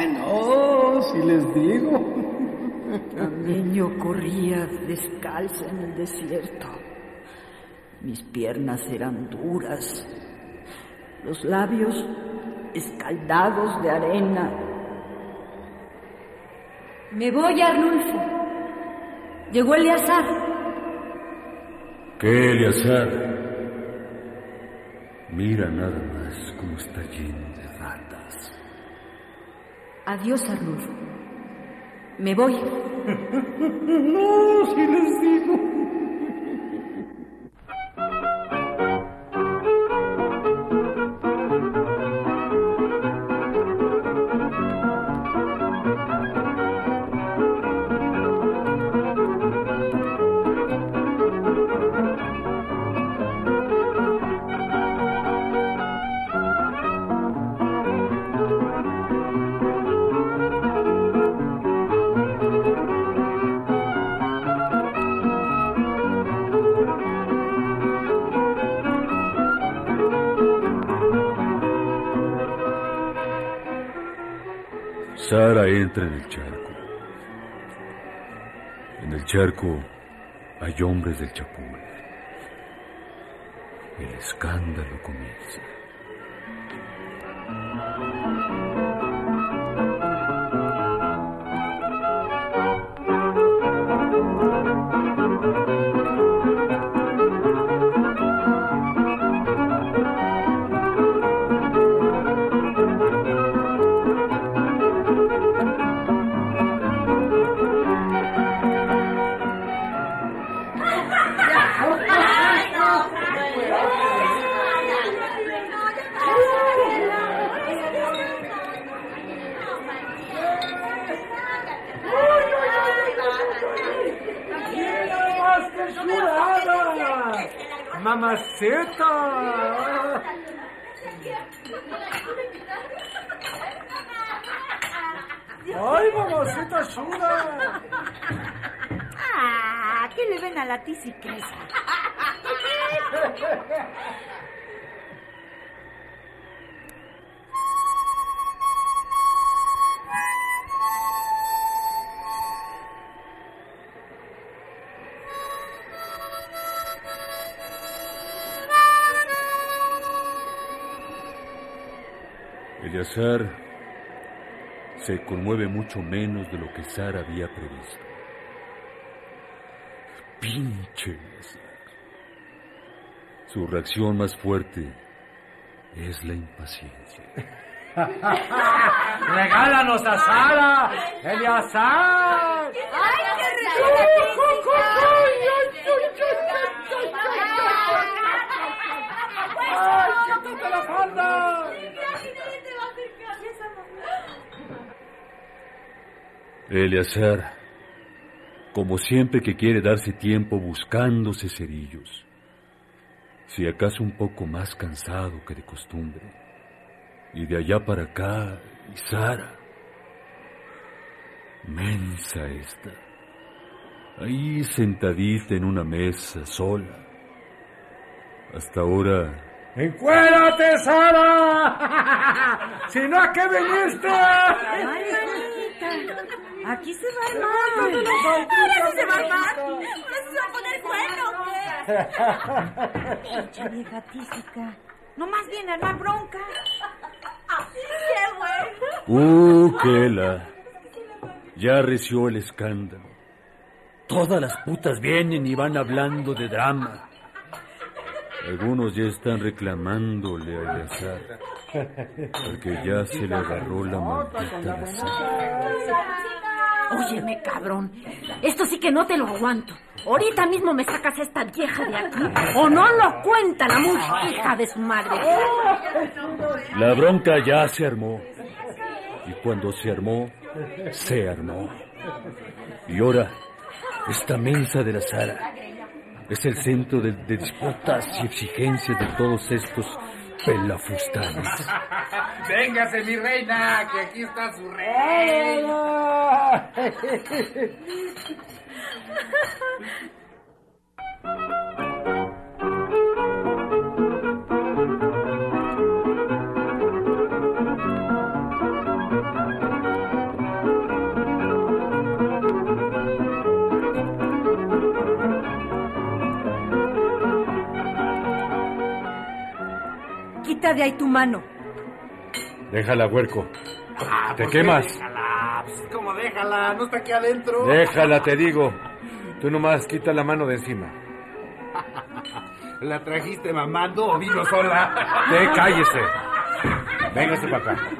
No, si les digo. Un niño corría descalza en el desierto. Mis piernas eran duras, los labios escaldados de arena. Me voy, Arnulfo. Llegó Eleazar. ¿Qué, Eleazar? Mira nada más cómo está ratas. Adiós, Arnulfo. Me voy. no, si les digo. Sara entra en el charco. En el charco hay hombres del Chapul. El escándalo comienza. ¡Mamaceta! ¡Ay, mamaceta chula! Ah, ¿qué le ven a la tisiquesa? Eleazar se conmueve mucho menos de lo que Sara había previsto. Pinche Eleazar. Su reacción más fuerte es la impaciencia. ¡Regálanos a Sara! ¡Eleazar! ¡Ay, qué ¡Ay, quítate la falda! Eleazar, como siempre que quiere darse tiempo buscándose cerillos, si acaso un poco más cansado que de costumbre, y de allá para acá, y Sara, mensa esta, ahí sentadita en una mesa sola, hasta ahora ¡Encuérate, Sara! ¡Si no, ¿a qué viniste? Ay, Aquí se va a armar. Ahora sí se va a armar. Ahora sí se va a poner bueno, ¿qué? Pinche vieja tísica. Nomás viene a armar bronca. ¡Qué bueno! ¡Uh, Kela! Ya reció el escándalo. Todas las putas vienen y van hablando de drama. Algunos ya están reclamándole a Eleazar. Porque ya se le agarró la maldita. Óyeme, cabrón. Esto sí que no te lo aguanto. Ahorita mismo me sacas a esta vieja de aquí. O no lo cuenta la muy hija de su madre. La bronca ya se armó. Y cuando se armó, se armó. Y ahora, esta mensa de la Sara es el centro de, de disputas y exigencias de todos estos pelafustanes. Véngase, mi reina, que aquí está su rey. Quita de ahí tu mano. Déjala, huerco. Ah, ¿Te pues quemas? Déjala. No está aquí adentro. Déjala, te digo. Tú nomás quita la mano de encima. ¿La trajiste mamando o vino sola? ¡Te cállese! Véngase para acá.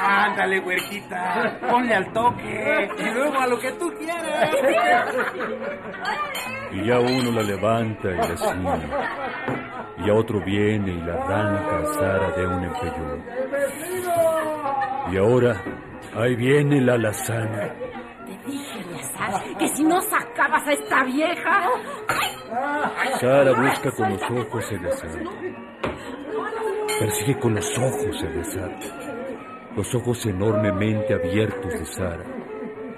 Ándale, huerquita. Ponle al toque. Y luego a lo que tú quieras. Y ya uno la levanta y la ciñe. Y ya otro viene y la arranca a Sara de un empellón. Y ahora, ahí viene la alazana. Te dije, Eleazar, que si no sacabas a esta vieja. Sara busca con los ojos el azar. Persigue con los ojos el azar. Los ojos enormemente abiertos de Sara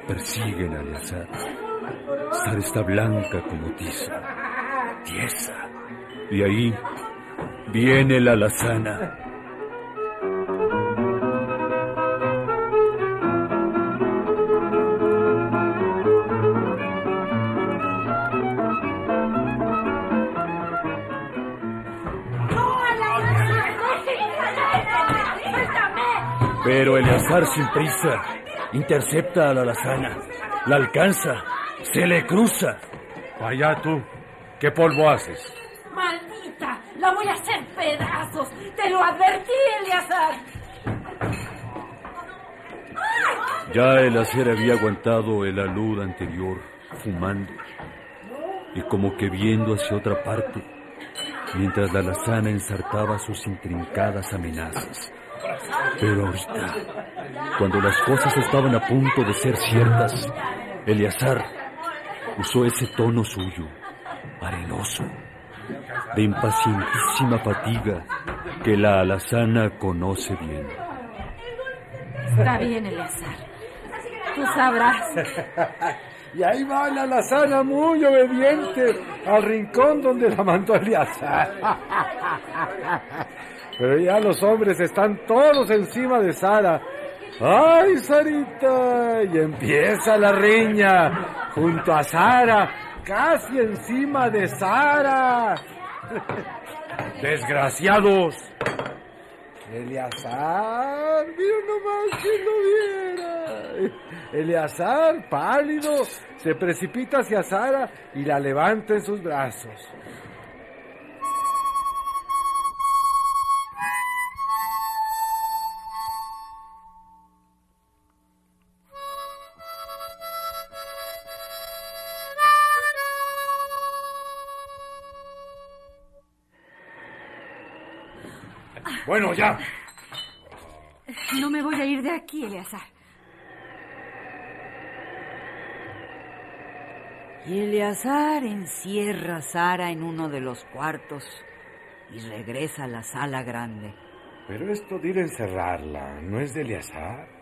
persiguen al azar. Sara está blanca como tiza, tiesa. Y ahí viene la alazana. Pero Eleazar sin prisa intercepta a la alazana, la alcanza, se le cruza. Allá tú. ¿Qué polvo haces? La voy a hacer pedazos. Te lo advertí, Eleazar. Ya el acer había aguantado el alud anterior, fumando, y como que viendo hacia otra parte, mientras la alazana ensartaba sus intrincadas amenazas. Pero ahorita, cuando las cosas estaban a punto de ser ciertas, Eleazar usó ese tono suyo, arenoso, de impacientísima fatiga que la alazana conoce bien. Está bien, Eleazar. Tú sabrás. Y ahí va la alazana muy obediente al rincón donde la mandó Eleazar. Pero ya los hombres están todos encima de Sara. ¡Ay, Sarita! Y empieza la riña junto a Sara, casi encima de Sara. ¡Desgraciados! Eleazar, mira nomás que lo viera. Eleazar, pálido, se precipita hacia Sara y la levanta en sus brazos. Bueno, ya. No me voy a ir de aquí, Eleazar. Y Eleazar encierra a Sara en uno de los cuartos y regresa a la sala grande. Pero esto de ir a encerrarla no es de Eleazar.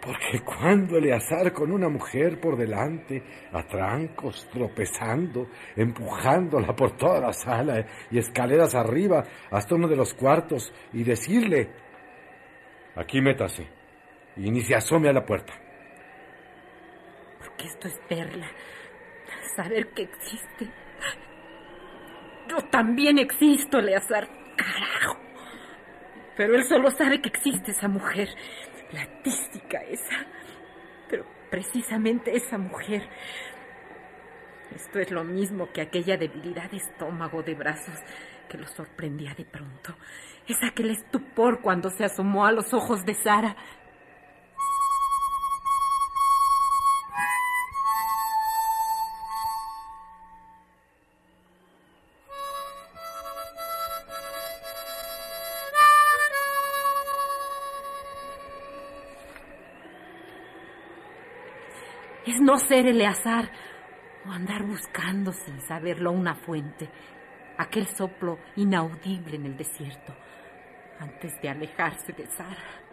Porque cuando Eleazar con una mujer por delante, a trancos, tropezando, empujándola por toda la sala y escaleras arriba hasta uno de los cuartos y decirle, aquí métase y ni se asome a la puerta. Porque esto es perla. Saber que existe. Yo también existo, Eleazar. Carajo. Pero él solo sabe que existe esa mujer la artística esa. Pero precisamente esa mujer. Esto es lo mismo que aquella debilidad de estómago, de brazos, que lo sorprendía de pronto. Es aquel estupor cuando se asomó a los ojos de Sara. Es no ser Eleazar o andar buscando sin saberlo una fuente, aquel soplo inaudible en el desierto, antes de alejarse de Sara.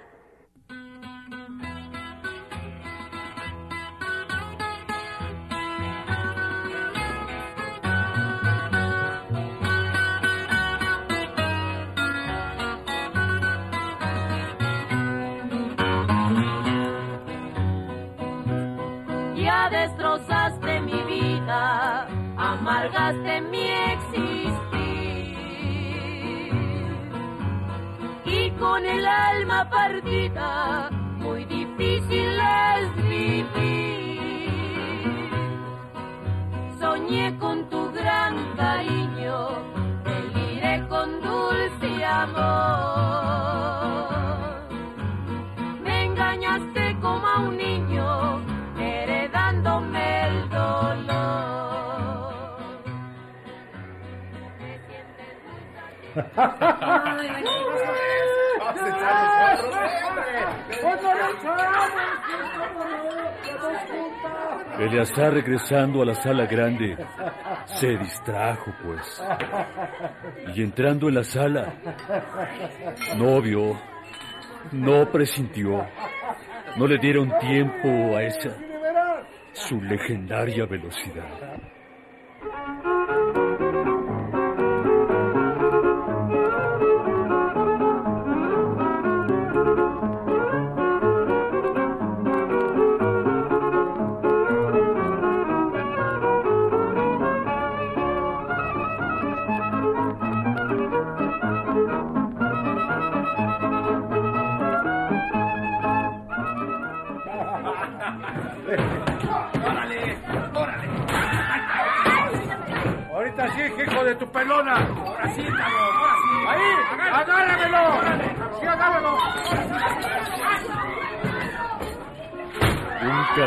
Ya destrozaste mi vida, amargaste mi existir. Y con el alma partida, muy difícil es vivir. Soñé con tu gran cariño, deliré con dulce amor. Me engañaste como a un niño, Eleazar regresando a la sala grande se distrajo, pues. Y entrando en la sala, no vio, no presintió, no le dieron tiempo a esa su legendaria velocidad.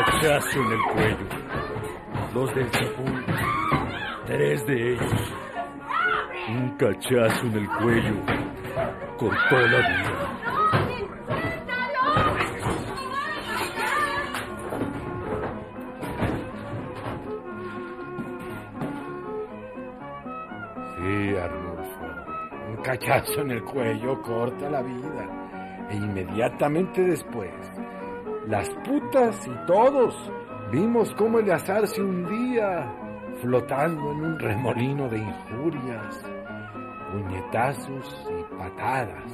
Un cachazo en el cuello. Los del chapul, tres de ellos. Un cachazo en el cuello cortó la vida. Sí, Arnulfo. Un cachazo en el cuello corta la vida. E inmediatamente después, las putas y todos vimos cómo Eleazar se hundía flotando en un remolino de injurias, puñetazos y patadas.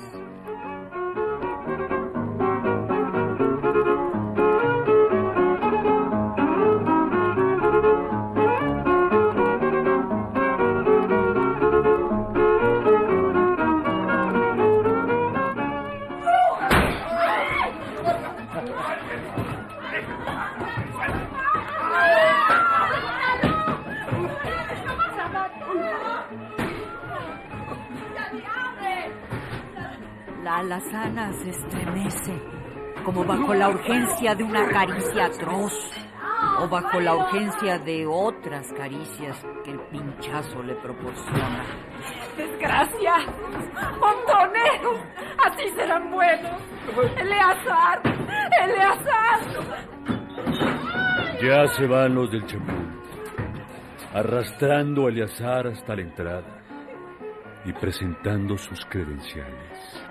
Alazana se estremece como bajo la urgencia de una caricia atroz o bajo la urgencia de otras caricias que el pinchazo le proporciona. ¡Desgracia! ¡Montonero! ¡Así serán buenos! ¡Eleazar! ¡Eleazar! Ya se van los del Chapul, arrastrando a Eleazar hasta la entrada y presentando sus credenciales.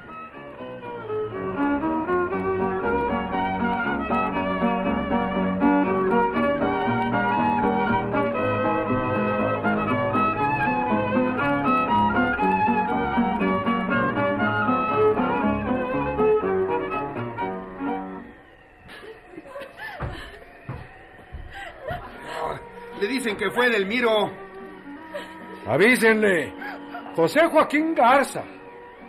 Dicen que fue del Miro. Avísenle. José Joaquín Garza.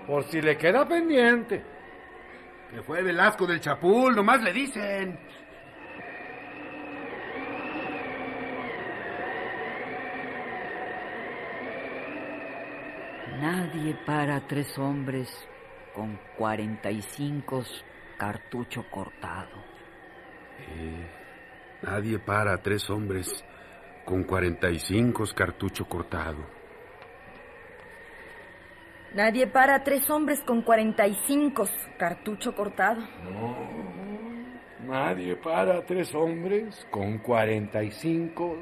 Por si le queda pendiente. Que fue Velasco del Chapul, nomás le dicen. Nadie para tres hombres con 45 cartucho cortado. Eh, nadie para tres hombres con 45 cartucho cortado. Nadie para a tres hombres con 45 cartucho cortado. Nadie para tres hombres con 45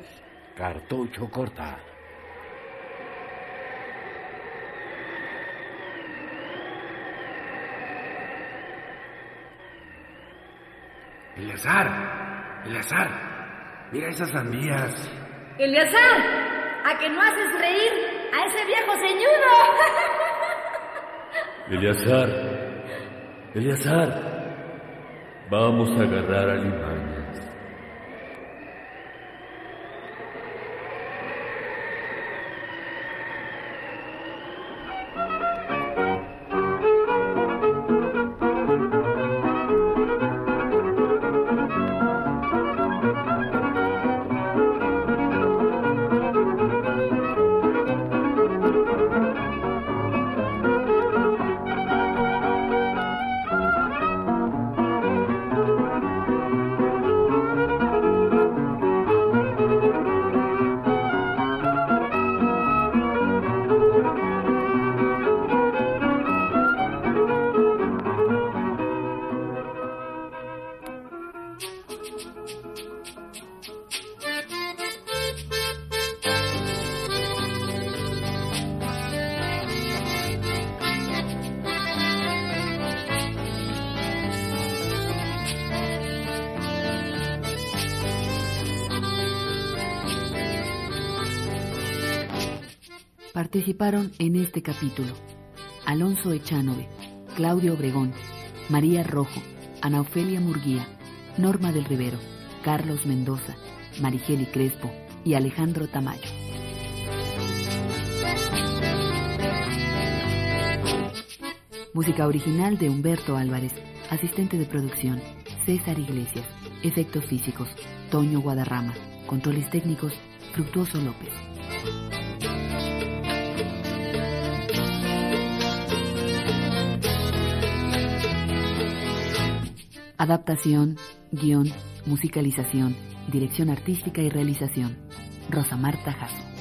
cartucho cortado. Eleazar, Eleazar, mira esas sandías. Eleazar, ¿a que no haces reír a ese viejo ceñudo? Eleazar, Eleazar, vamos a agarrar alimañas. Participaron en este capítulo Alonso Echanove, Claudio Obregón, María Rojo, Ana Ofelia Murguía, Norma del Rivero, Carlos Mendoza, Marigeli Crespo y Alejandro Tamayo. Música original de Humberto Álvarez, asistente de producción, César Iglesias, efectos físicos, Toño Guadarrama, controles técnicos, Fructuoso López. Adaptación, guion, musicalización, dirección artística y realización. Rosa Marta Jasso.